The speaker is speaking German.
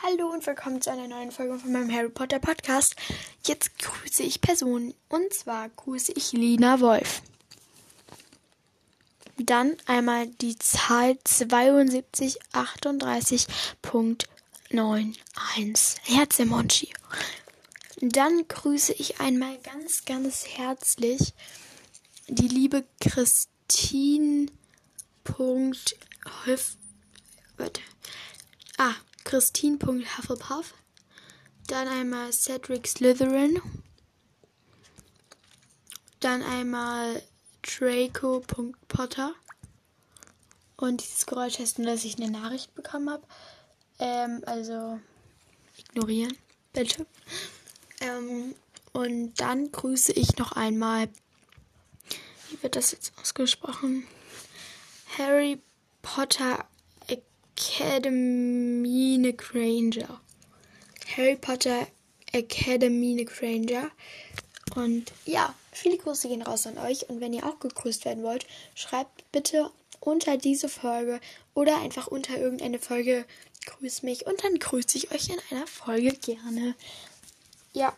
Hallo und willkommen zu einer neuen Folge von meinem Harry Potter Podcast. Jetzt grüße ich Personen und zwar grüße ich Lina Wolf. Dann einmal die Zahl 7238.91 Herzemoji. Dann grüße ich einmal ganz, ganz herzlich die liebe Christine. Warte. Ah, Christine.Hufflepuff. Dann einmal Cedric Slytherin. Dann einmal Draco.Potter. Und dieses Geräusch heißt nur, dass ich eine Nachricht bekommen habe. Ähm, also ignorieren, bitte. Ähm, und dann grüße ich noch einmal. Wie wird das jetzt ausgesprochen? Harry Potter Academy Granger. Harry Potter Academy Granger. Und ja, viele Grüße gehen raus an euch. Und wenn ihr auch gegrüßt werden wollt, schreibt bitte unter diese Folge oder einfach unter irgendeine Folge grüß mich und dann grüße ich euch in einer Folge gerne. Ja,